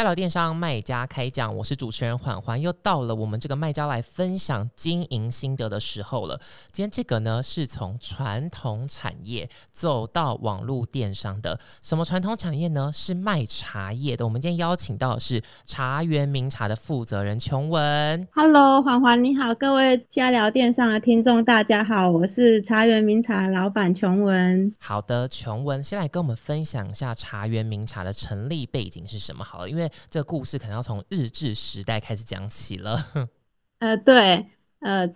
下聊电商卖家开讲，我是主持人缓缓，又到了我们这个卖家来分享经营心得的时候了。今天这个呢，是从传统产业走到网络电商的。什么传统产业呢？是卖茶叶的。我们今天邀请到的是茶园名茶的负责人琼文。Hello，缓缓你好，各位家聊电商的听众大家好，我是茶园名茶老板琼文。好的，琼文，先来跟我们分享一下茶园名茶的成立背景是什么？好了，因为因这故事可能要从日治时代开始讲起了。呃，对，呃，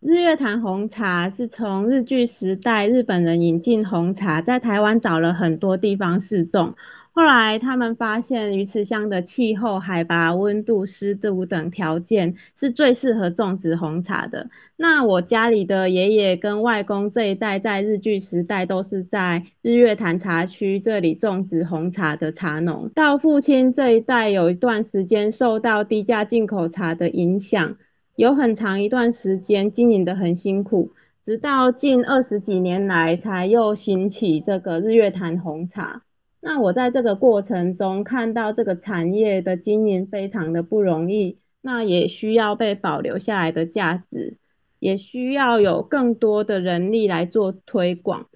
日月潭红茶是从日据时代日本人引进红茶，在台湾找了很多地方试种。后来他们发现鱼池乡的气候、海拔、温度、湿度等条件是最适合种植红茶的。那我家里的爷爷跟外公这一代在日据时代都是在日月潭茶区这里种植红茶的茶农。到父亲这一代有一段时间受到低价进口茶的影响，有很长一段时间经营的很辛苦，直到近二十几年来才又兴起这个日月潭红茶。那我在这个过程中看到这个产业的经营非常的不容易，那也需要被保留下来的价值，也需要有更多的人力来做推广，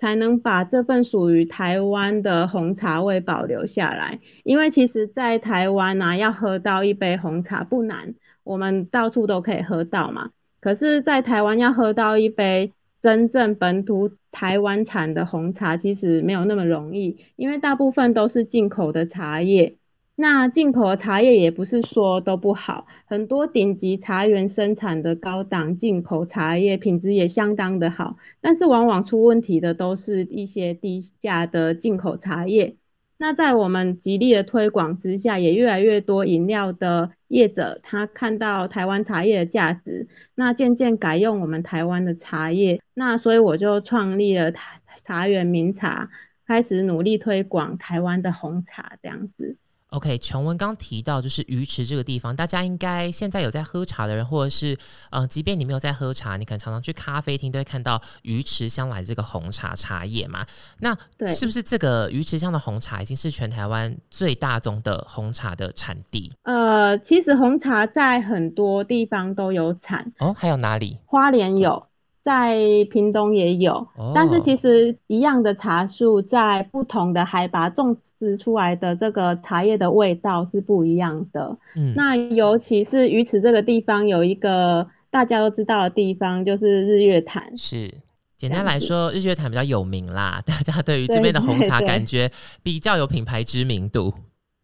才能把这份属于台湾的红茶味保留下来。因为其实，在台湾啊，要喝到一杯红茶不难，我们到处都可以喝到嘛。可是，在台湾要喝到一杯。真正本土台湾产的红茶其实没有那么容易，因为大部分都是进口的茶叶。那进口的茶叶也不是说都不好，很多顶级茶园生产的高档进口茶叶品质也相当的好，但是往往出问题的都是一些低价的进口茶叶。那在我们极力的推广之下，也越来越多饮料的业者，他看到台湾茶叶的价值，那渐渐改用我们台湾的茶叶。那所以我就创立了台茶园名茶，开始努力推广台湾的红茶这样子。OK，琼文刚提到就是鱼池这个地方，大家应该现在有在喝茶的人，或者是呃，即便你没有在喝茶，你可能常常去咖啡厅都会看到鱼池香来这个红茶茶叶嘛。那是不是这个鱼池乡的红茶已经是全台湾最大宗的红茶的产地？呃，其实红茶在很多地方都有产哦，还有哪里？花莲有。在屏东也有，但是其实一样的茶树，在不同的海拔种植出来的这个茶叶的味道是不一样的。嗯，那尤其是鱼池这个地方，有一个大家都知道的地方，就是日月潭。是，简单来说，日月潭比较有名啦，大家对于这边的红茶感觉比较有品牌知名度。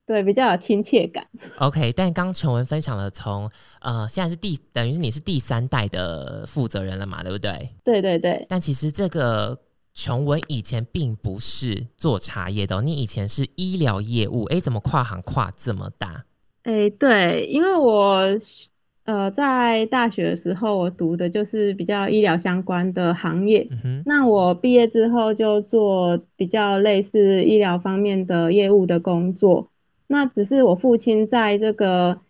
对，比较有亲切感。OK，但刚琼文分享了，从呃，现在是第等于是你是第三代的负责人了嘛，对不对？对对对。但其实这个琼文以前并不是做茶叶的，你以前是医疗业务。哎，怎么跨行跨这么大？哎，对，因为我呃在大学的时候，我读的就是比较医疗相关的行业。那我毕业之后就做比较类似医疗方面的业务的工作。那只是我父亲在这个，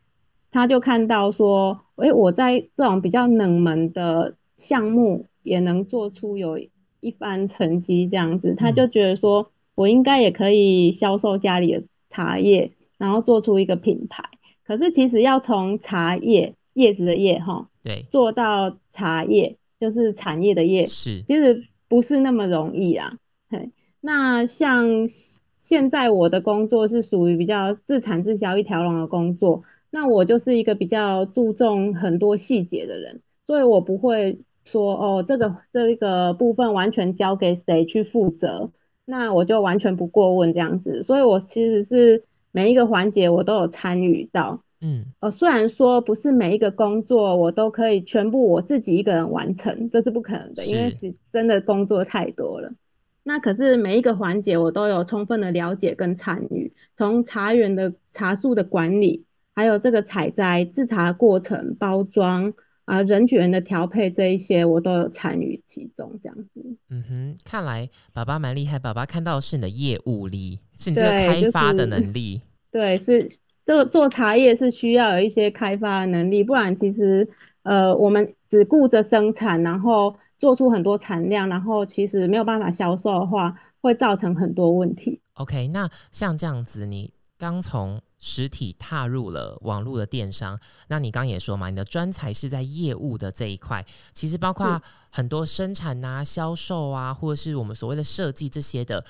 他就看到说，诶，我在这种比较冷门的项目也能做出有一番成绩，这样子，他就觉得说我应该也可以销售家里的茶叶，然后做出一个品牌。可是其实要从茶叶叶子的叶哈，对，做到茶叶就是产业的业，是，其实不是那么容易啊。嘿，那像。现在我的工作是属于比较自产自销一条龙的工作，那我就是一个比较注重很多细节的人，所以我不会说哦，这个这个部分完全交给谁去负责，那我就完全不过问这样子。所以我其实是每一个环节我都有参与到，嗯，呃，虽然说不是每一个工作我都可以全部我自己一个人完成，这是不可能的，因为是真的工作太多了。那可是每一个环节我都有充分的了解跟参与，从茶园的茶树的管理，还有这个采摘、制茶过程、包装啊、人员的调配这一些，我都有参与其中。这样子，嗯哼，看来爸爸蛮厉害。爸爸看到是你的业务力，是你这个开发的能力。对，是做做茶叶是需要有一些开发的能力，不然其实呃，我们只顾着生产，然后。做出很多产量，然后其实没有办法销售的话，会造成很多问题。OK，那像这样子，你刚从实体踏入了网络的电商。那你刚也说嘛，你的专才是在业务的这一块，其实包括很多生产啊、销售啊，或者是我们所谓的设计这些的，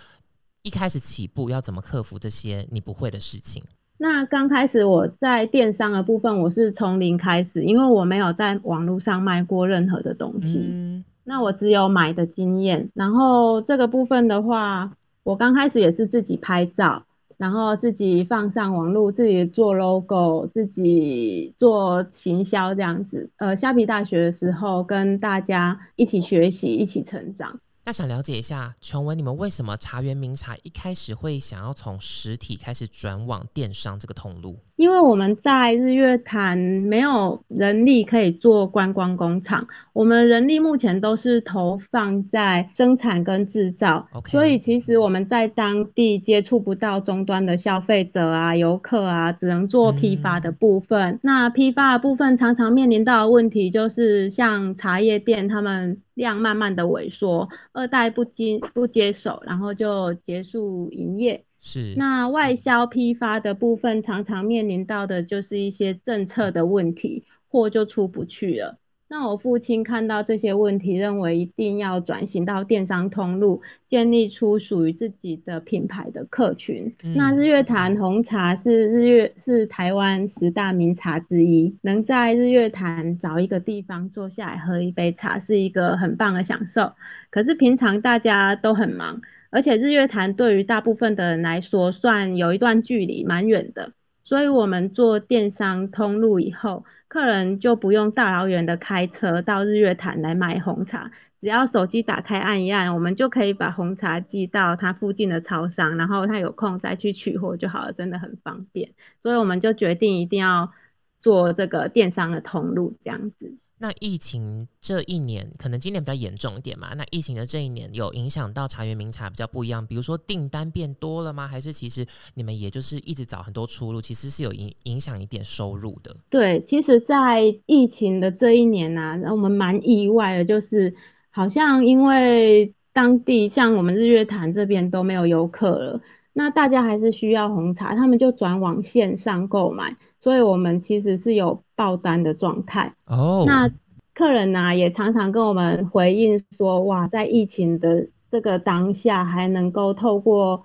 一开始起步要怎么克服这些你不会的事情？那刚开始我在电商的部分，我是从零开始，因为我没有在网络上卖过任何的东西，那我只有买的经验。然后这个部分的话，我刚开始也是自己拍照，然后自己放上网络，自己做 logo，自己做行销这样子。呃，虾皮大学的时候，跟大家一起学习，一起成长。那想了解一下，琼文，你们为什么茶园名茶一开始会想要从实体开始转往电商这个通路？因为我们在日月潭没有人力可以做观光工厂，我们人力目前都是投放在生产跟制造，所以其实我们在当地接触不到终端的消费者啊、游客啊，只能做批发的部分。那批发的部分常常面临到的问题就是，像茶叶店他们量慢慢的萎缩，二代不接不接手，然后就结束营业。是，那外销批发的部分常常面临到的就是一些政策的问题，货就出不去了。那我父亲看到这些问题，认为一定要转型到电商通路，建立出属于自己的品牌的客群。那日月潭红茶是日月是台湾十大名茶之一，能在日月潭找一个地方坐下来喝一杯茶，是一个很棒的享受。可是平常大家都很忙。而且日月潭对于大部分的人来说，算有一段距离，蛮远的。所以，我们做电商通路以后，客人就不用大老远的开车到日月潭来买红茶，只要手机打开按一按，我们就可以把红茶寄到他附近的超商，然后他有空再去取货就好了，真的很方便。所以，我们就决定一定要做这个电商的通路，这样子。那疫情这一年，可能今年比较严重一点嘛？那疫情的这一年有影响到茶园名茶比较不一样，比如说订单变多了吗？还是其实你们也就是一直找很多出路，其实是有影影响一点收入的？对，其实，在疫情的这一年呢，我们蛮意外的，就是好像因为当地像我们日月潭这边都没有游客了，那大家还是需要红茶，他们就转往线上购买。所以，我们其实是有爆单的状态哦。那客人呢，也常常跟我们回应说：“哇，在疫情的这个当下，还能够透过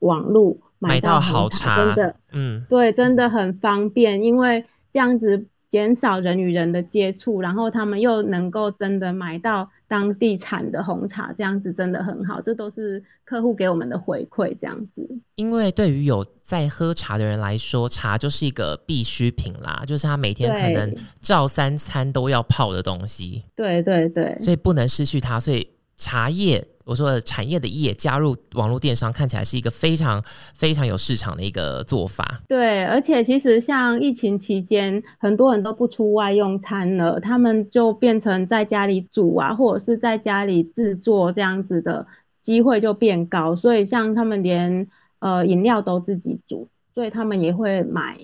网络买到好茶，真的，嗯，对，真的很方便，因为这样子。”减少人与人的接触，然后他们又能够真的买到当地产的红茶，这样子真的很好。这都是客户给我们的回馈，这样子。因为对于有在喝茶的人来说，茶就是一个必需品啦，就是他每天可能照三餐都要泡的东西。对对对，所以不能失去它。所以茶叶。我说的产业的业加入网络电商，看起来是一个非常非常有市场的一个做法。对，而且其实像疫情期间，很多人都不出外用餐了，他们就变成在家里煮啊，或者是在家里制作这样子的机会就变高。所以像他们连呃饮料都自己煮，所以他们也会买。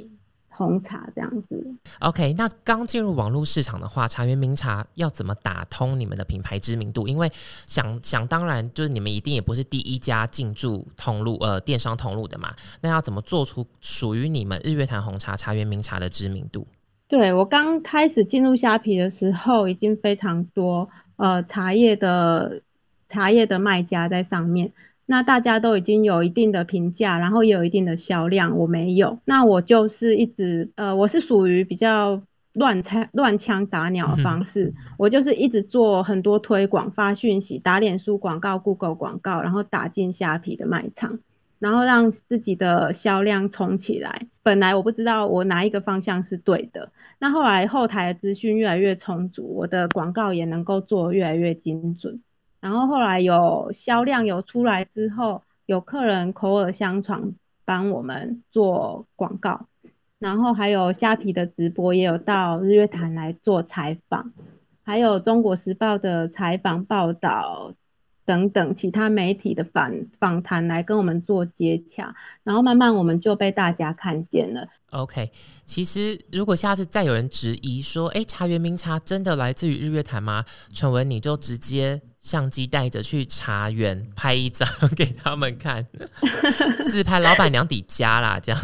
红茶这样子，OK。那刚进入网络市场的话，茶园名茶要怎么打通你们的品牌知名度？因为想想当然，就是你们一定也不是第一家进驻通路呃电商通路的嘛。那要怎么做出属于你们日月潭红茶茶园名茶的知名度？对我刚开始进入虾皮的时候，已经非常多呃茶叶的茶叶的卖家在上面。那大家都已经有一定的评价，然后也有一定的销量，我没有。那我就是一直，呃，我是属于比较乱枪乱枪打鸟的方式，我就是一直做很多推广、发讯息、打脸书广告、Google 广告，然后打进虾皮的卖场，然后让自己的销量冲起来。本来我不知道我哪一个方向是对的，那后来后台的资讯越来越充足，我的广告也能够做越来越精准。然后后来有销量有出来之后，有客人口耳相传帮我们做广告，然后还有虾皮的直播也有到日月潭来做采访，还有中国时报的采访报道等等其他媒体的访访谈来跟我们做接洽，然后慢慢我们就被大家看见了。OK，其实如果下次再有人质疑说，哎，茶园名茶真的来自于日月潭吗？传闻你就直接相机带着去茶园拍一张给他们看，自拍老板娘底加啦，这样。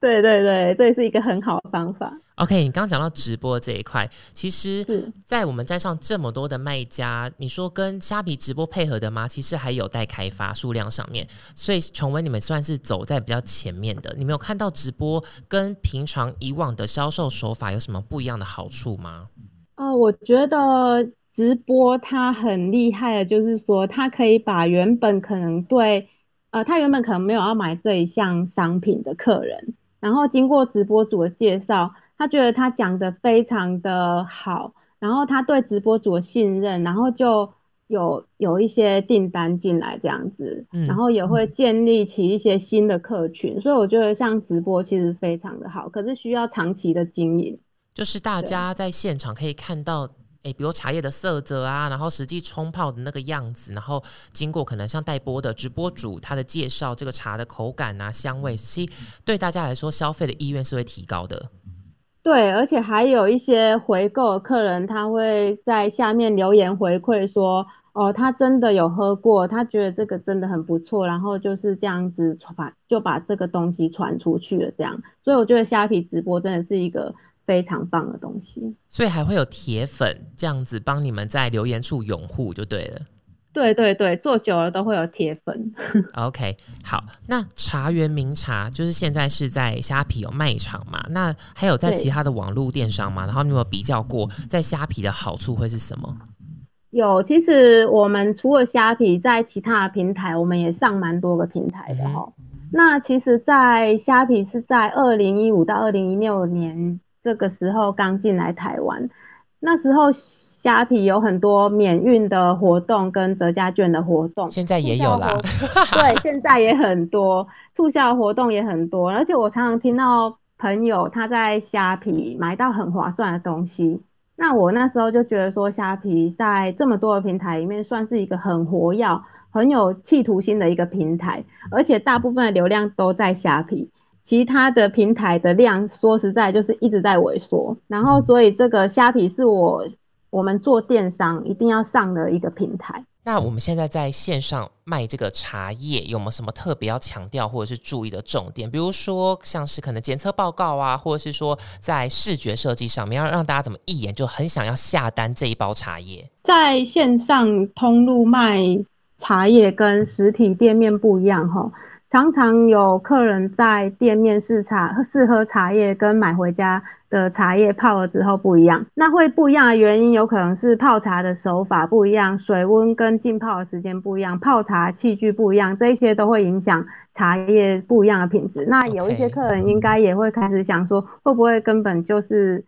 对对对，这也是一个很好的方法。OK，你刚刚讲到直播这一块，其实是，在我们站上这么多的卖家，你说跟虾皮直播配合的吗？其实还有待开发，数量上面。所以琼文，你们算是走在比较前面的。你们有看到直播跟平常以往的销售手法有什么不一样的好处吗？啊，我觉得直播它很厉害的，就是说它可以把原本可能对，呃，他原本可能没有要买这一项商品的客人，然后经过直播主的介绍。他觉得他讲的非常的好，然后他对直播主的信任，然后就有有一些订单进来这样子，然后也会建立起一些新的客群，所以我觉得像直播其实非常的好，可是需要长期的经营。就是大家在现场可以看到，哎，比如茶叶的色泽啊，然后实际冲泡的那个样子，然后经过可能像带播的直播主他的介绍，这个茶的口感啊、香味，其实对大家来说消费的意愿是会提高的。对，而且还有一些回购客人，他会在下面留言回馈说，哦，他真的有喝过，他觉得这个真的很不错，然后就是这样子传，就把这个东西传出去了，这样。所以我觉得虾皮直播真的是一个非常棒的东西。所以还会有铁粉这样子帮你们在留言处拥护，就对了。对对对，做久了都会有铁粉。OK，好，那茶园名茶就是现在是在虾皮有卖场嘛？那还有在其他的网络电商嘛？然后你有没有比较过在虾皮的好处会是什么？有，其实我们除了虾皮，在其他的平台我们也上蛮多个平台的哈。那其实，在虾皮是在二零一五到二零一六年这个时候刚进来台湾，那时候。虾皮有很多免运的活动跟折价券的活动，现在也有啦。对，现在也很多促销活动也很多，而且我常常听到朋友他在虾皮买到很划算的东西。那我那时候就觉得说，虾皮在这么多的平台里面，算是一个很活跃、很有企图心的一个平台，而且大部分的流量都在虾皮，其他的平台的量说实在就是一直在萎缩。然后，所以这个虾皮是我。我们做电商一定要上的一个平台。那我们现在在线上卖这个茶叶，有没有什么特别要强调或者是注意的重点？比如说，像是可能检测报告啊，或者是说在视觉设计上面，要让大家怎么一眼就很想要下单这一包茶叶。在线上通路卖茶叶跟实体店面不一样哈，常常有客人在店面试茶试喝茶叶，跟买回家。的茶叶泡了之后不一样，那会不一样的原因有可能是泡茶的手法不一样，水温跟浸泡的时间不一样，泡茶器具不一样，这些都会影响茶叶不一样的品质。那有一些客人应该也会开始想说，会不会根本就是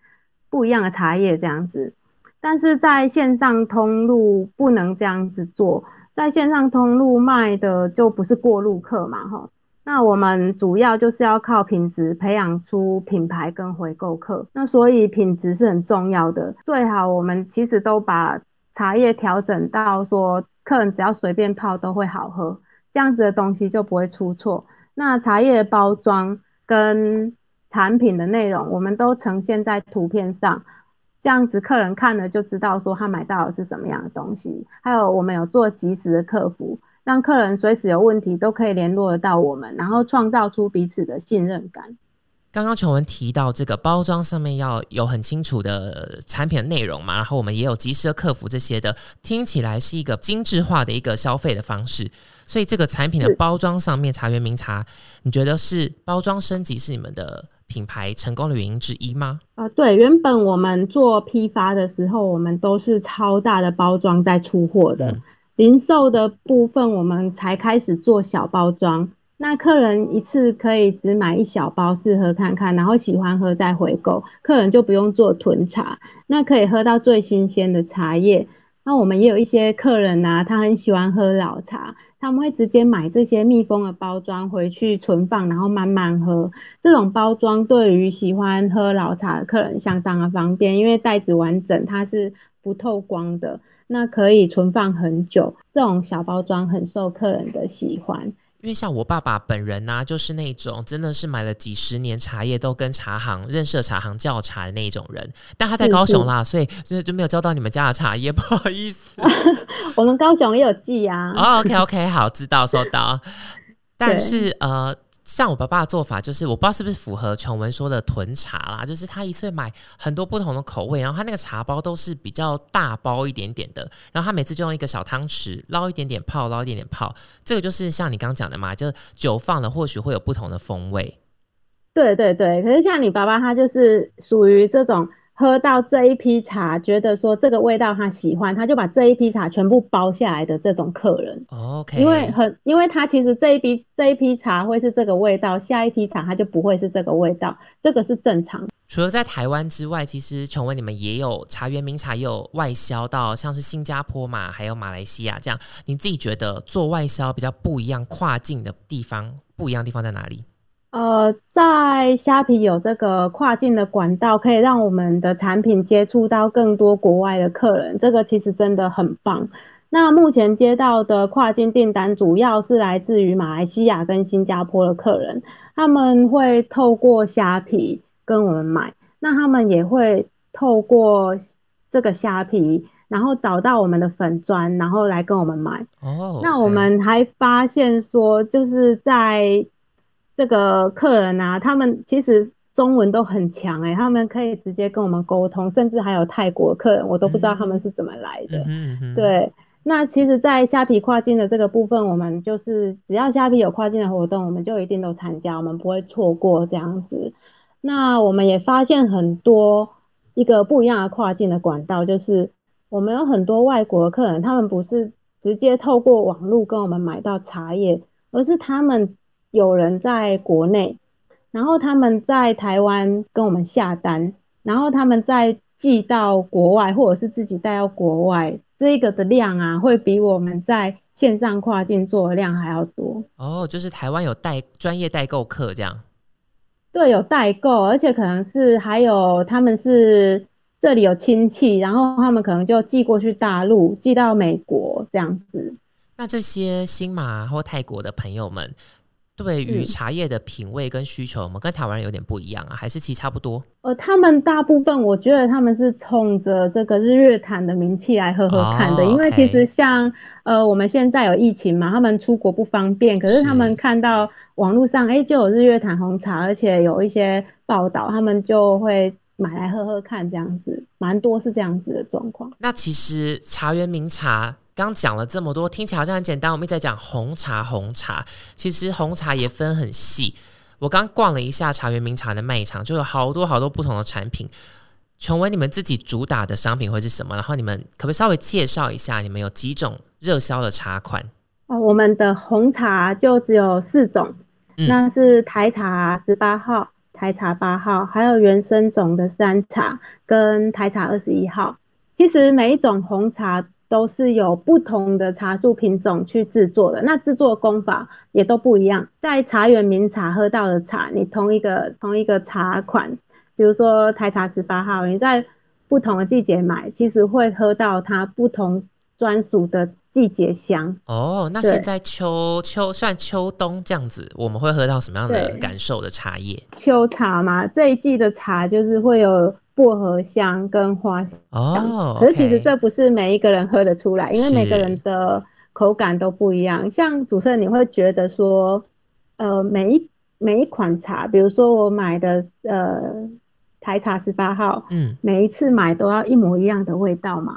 不一样的茶叶这样子？但是在线上通路不能这样子做，在线上通路卖的就不是过路客嘛，哈。那我们主要就是要靠品质培养出品牌跟回购客，那所以品质是很重要的。最好我们其实都把茶叶调整到说，客人只要随便泡都会好喝，这样子的东西就不会出错。那茶叶的包装跟产品的内容，我们都呈现在图片上，这样子客人看了就知道说他买到的是什么样的东西。还有我们有做及时的客服。让客人随时有问题都可以联络得到我们，然后创造出彼此的信任感。刚刚琼文提到这个包装上面要有很清楚的产品内容嘛，然后我们也有及时的客服这些的，听起来是一个精致化的一个消费的方式。所以这个产品的包装上面，茶园名茶，你觉得是包装升级是你们的品牌成功的原因之一吗？啊，对，原本我们做批发的时候，我们都是超大的包装在出货的。零售的部分，我们才开始做小包装。那客人一次可以只买一小包试喝看看，然后喜欢喝再回购，客人就不用做囤茶，那可以喝到最新鲜的茶叶。那我们也有一些客人呐，他很喜欢喝老茶，他们会直接买这些密封的包装回去存放，然后慢慢喝。这种包装对于喜欢喝老茶的客人相当的方便，因为袋子完整，它是不透光的。那可以存放很久，这种小包装很受客人的喜欢。因为像我爸爸本人呢，就是那种真的是买了几十年茶叶，都跟茶行认识茶行叫茶的那种人。但他在高雄啦，所以所以就没有交到你们家的茶叶，不好意思。我们高雄也有寄啊。哦，OK OK，好，知道收到。但是呃。像我爸爸的做法，就是我不知道是不是符合琼文说的囤茶啦，就是他一次买很多不同的口味，然后他那个茶包都是比较大包一点点的，然后他每次就用一个小汤匙捞一点点泡，捞一点点泡，这个就是像你刚刚讲的嘛，就酒放了或许会有不同的风味。对对对，可是像你爸爸他就是属于这种。喝到这一批茶，觉得说这个味道他喜欢，他就把这一批茶全部包下来的这种客人。OK，因为很，因为他其实这一批这一批茶会是这个味道，下一批茶他就不会是这个味道，这个是正常。除了在台湾之外，其实琼文你们也有茶园名茶，也有外销到像是新加坡嘛，还有马来西亚这样。你自己觉得做外销比较不一样，跨境的地方不一样的地方在哪里？呃，在虾皮有这个跨境的管道，可以让我们的产品接触到更多国外的客人，这个其实真的很棒。那目前接到的跨境订单，主要是来自于马来西亚跟新加坡的客人，他们会透过虾皮跟我们买，那他们也会透过这个虾皮，然后找到我们的粉砖，然后来跟我们买。哦，那我们还发现说，就是在这个客人啊，他们其实中文都很强哎，他们可以直接跟我们沟通，甚至还有泰国客人，我都不知道他们是怎么来的。嗯嗯对，那其实，在虾皮跨境的这个部分，我们就是只要虾皮有跨境的活动，我们就一定都参加，我们不会错过这样子。那我们也发现很多一个不一样的跨境的管道，就是我们有很多外国客人，他们不是直接透过网络跟我们买到茶叶，而是他们。有人在国内，然后他们在台湾跟我们下单，然后他们再寄到国外，或者是自己带到国外，这个的量啊，会比我们在线上跨境做的量还要多。哦，就是台湾有代专业代购客这样？对，有代购，而且可能是还有他们是这里有亲戚，然后他们可能就寄过去大陆，寄到美国这样子。那这些新马或泰国的朋友们。对于茶叶的品味跟需求，我们跟台湾人有点不一样啊，还是其实差不多？呃，他们大部分我觉得他们是冲着这个日月潭的名气来喝喝看的，因为其实像呃我们现在有疫情嘛，他们出国不方便，可是他们看到网络上哎就有日月潭红茶，而且有一些报道，他们就会买来喝喝看，这样子蛮多是这样子的状况。那其实茶园名茶。刚讲了这么多，听起来好像很简单。我们一直在讲红茶，红茶其实红茶也分很细。我刚逛了一下茶园名茶的卖场，就有好多好多不同的产品。琼文，你们自己主打的商品会是什么？然后你们可不可以稍微介绍一下，你们有几种热销的茶款？哦，我们的红茶就只有四种，那是台茶十八号、台茶八号，还有原生种的山茶跟台茶二十一号。其实每一种红茶。都是有不同的茶树品种去制作的，那制作工法也都不一样。在茶园名茶喝到的茶，你同一个同一个茶款，比如说台茶十八号，你在不同的季节买，其实会喝到它不同专属的季节香。哦，那现在秋秋算秋冬这样子，我们会喝到什么样的感受的茶叶？秋茶嘛，这一季的茶就是会有。薄荷香跟花香，哦，可是其实这不是每一个人喝得出来，因为每个人的口感都不一样。像主持人，你会觉得说，呃，每一每一款茶，比如说我买的呃台茶十八号，嗯，每一次买都要一模一样的味道吗？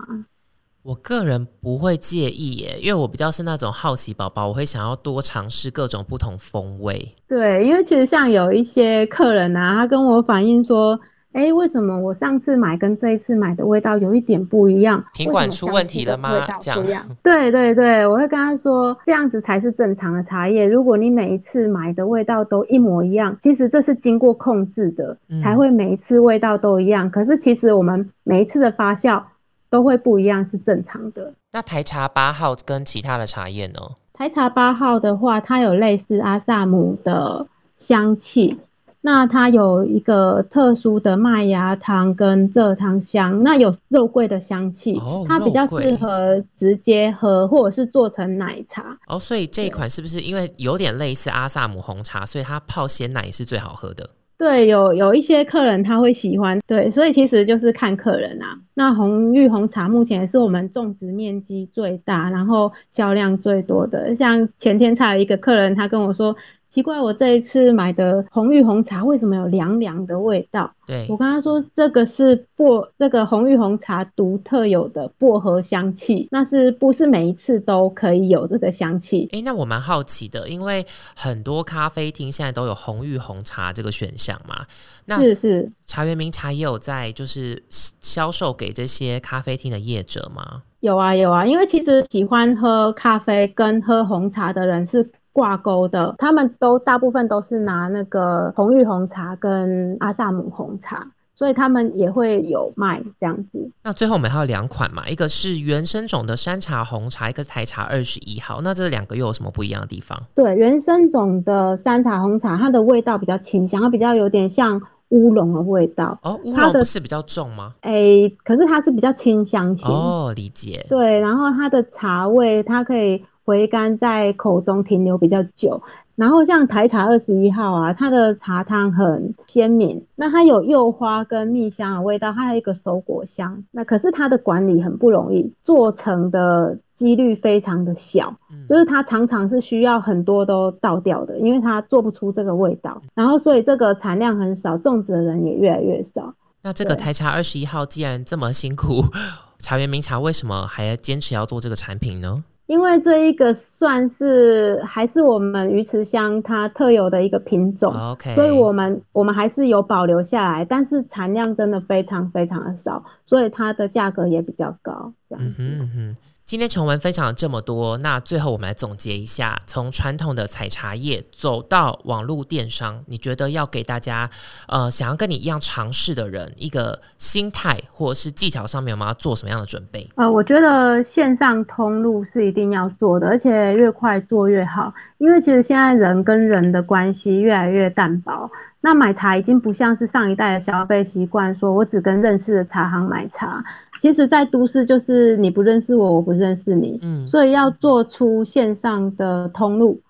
我个人不会介意耶，因为我比较是那种好奇宝宝，我会想要多尝试各种不同风味。对，因为其实像有一些客人啊，他跟我反映说。哎，为什么我上次买跟这一次买的味道有一点不一样？品管出问题了吗？这样，对对对，我会跟他说，这样子才是正常的茶叶。如果你每一次买的味道都一模一样，其实这是经过控制的，才会每一次味道都一样。可是其实我们每一次的发酵都会不一样，是正常的。那台茶八号跟其他的茶叶呢？台茶八号的话，它有类似阿萨姆的香气。那它有一个特殊的麦芽糖跟蔗糖香，那有肉桂的香气，它比较适合直接喝或者是做成奶茶。哦，所以这一款是不是因为有点类似阿萨姆红茶，所以它泡鲜奶是最好喝的？对，有有一些客人他会喜欢，对，所以其实就是看客人啊。那红玉红茶目前也是我们种植面积最大，然后销量最多的。像前天才有一个客人，他跟我说。奇怪，我这一次买的红玉红茶为什么有凉凉的味道？对我跟他说，这个是薄这个红玉红茶独特有的薄荷香气，那是不是每一次都可以有这个香气？诶，那我蛮好奇的，因为很多咖啡厅现在都有红玉红茶这个选项嘛。那是是，茶园名茶也有在就是销售给这些咖啡厅的业者吗？有啊有啊，因为其实喜欢喝咖啡跟喝红茶的人是挂钩的，他们都大部分都是拿那个红玉红茶跟阿萨姆红茶，所以他们也会有卖这样子。那最后我们还有两款嘛，一个是原生种的山茶红茶，一个是台茶二十一号。那这两个又有什么不一样的地方？对，原生种的山茶红茶，它的味道比较清香，它比较有点像乌龙的味道。哦，乌龙不是比较重吗？诶，可是它是比较清香型。哦，理解。对，然后它的茶味，它可以回甘在口中停留比较久。然后像台茶二十一号啊，它的茶汤很鲜明，那它有柚花跟蜜香的味道，它还有一个手果香。那可是它的管理很不容易，做成的几率非常的小，嗯就是它常常是需要很多都倒掉的，因为它做不出这个味道。然后所以这个产量很少，种植的人也越来越少。那这个台茶二十一号既然这么辛苦，茶园名茶为什么还坚持要做这个产品呢？因为这一个算是还是我们鱼池乡它特有的一个品种，OK，所以我们我们还是有保留下来，但是产量真的非常非常的少，所以它的价格也比较高。这样嗯子，哼嗯哼。今天琼文分享了这么多，那最后我们来总结一下，从传统的采茶业走到网络电商，你觉得要给大家，呃，想要跟你一样尝试的人一个心态或者是技巧上面，我们要做什么样的准备？呃，我觉得线上通路是一定要做的，而且越快做越好，因为其实现在人跟人的关系越来越淡薄。那买茶已经不像是上一代的消费习惯，说我只跟认识的茶行买茶。其实，在都市就是你不认识我，我不认识你，嗯，所以要做出线上的通路，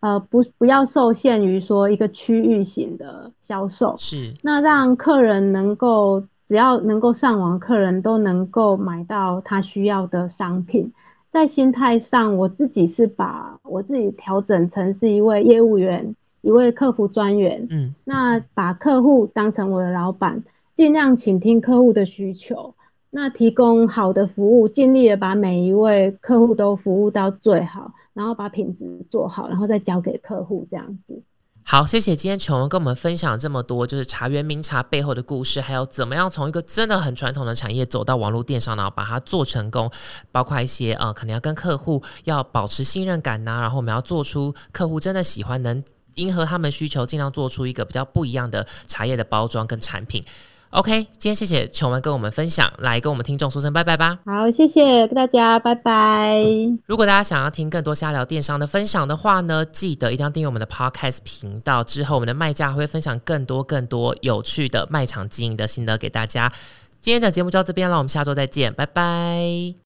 呃，不不要受限于说一个区域型的销售，是，那让客人能够只要能够上网，客人都能够买到他需要的商品。在心态上，我自己是把我自己调整成是一位业务员，一位客服专员。嗯，那把客户当成我的老板，尽量倾听客户的需求，那提供好的服务，尽力的把每一位客户都服务到最好，然后把品质做好，然后再交给客户这样子。好，谢谢今天琼文跟我们分享这么多，就是茶园名茶背后的故事，还有怎么样从一个真的很传统的产业走到网络电商，然后把它做成功，包括一些呃，可能要跟客户要保持信任感呐、然后我们要做出客户真的喜欢，能迎合他们需求，尽量做出一个比较不一样的茶叶的包装跟产品。OK，今天谢谢琼文跟我们分享，来跟我们听众说声拜拜吧。好，谢谢大家，拜拜。如果大家想要听更多瞎聊电商的分享的话呢，记得一定要订阅我们的 Podcast 频道。之后我们的卖家会分享更多更多有趣的卖场经营的心得给大家。今天的节目就到这边了，我们下周再见，拜拜。